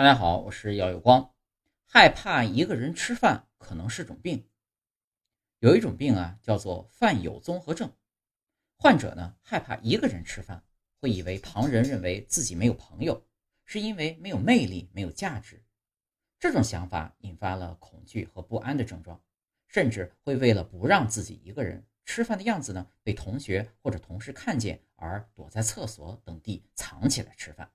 大家好我是姚有光。害怕一个人吃饭可能是种病。有一种病啊叫做饭友综合症。患者呢害怕一个人吃饭会以为旁人认为自己没有朋友是因为没有魅力没有价值。这种想法引发了恐惧和不安的症状甚至会为了不让自己一个人吃饭的样子呢被同学或者同事看见而躲在厕所等地藏起来吃饭。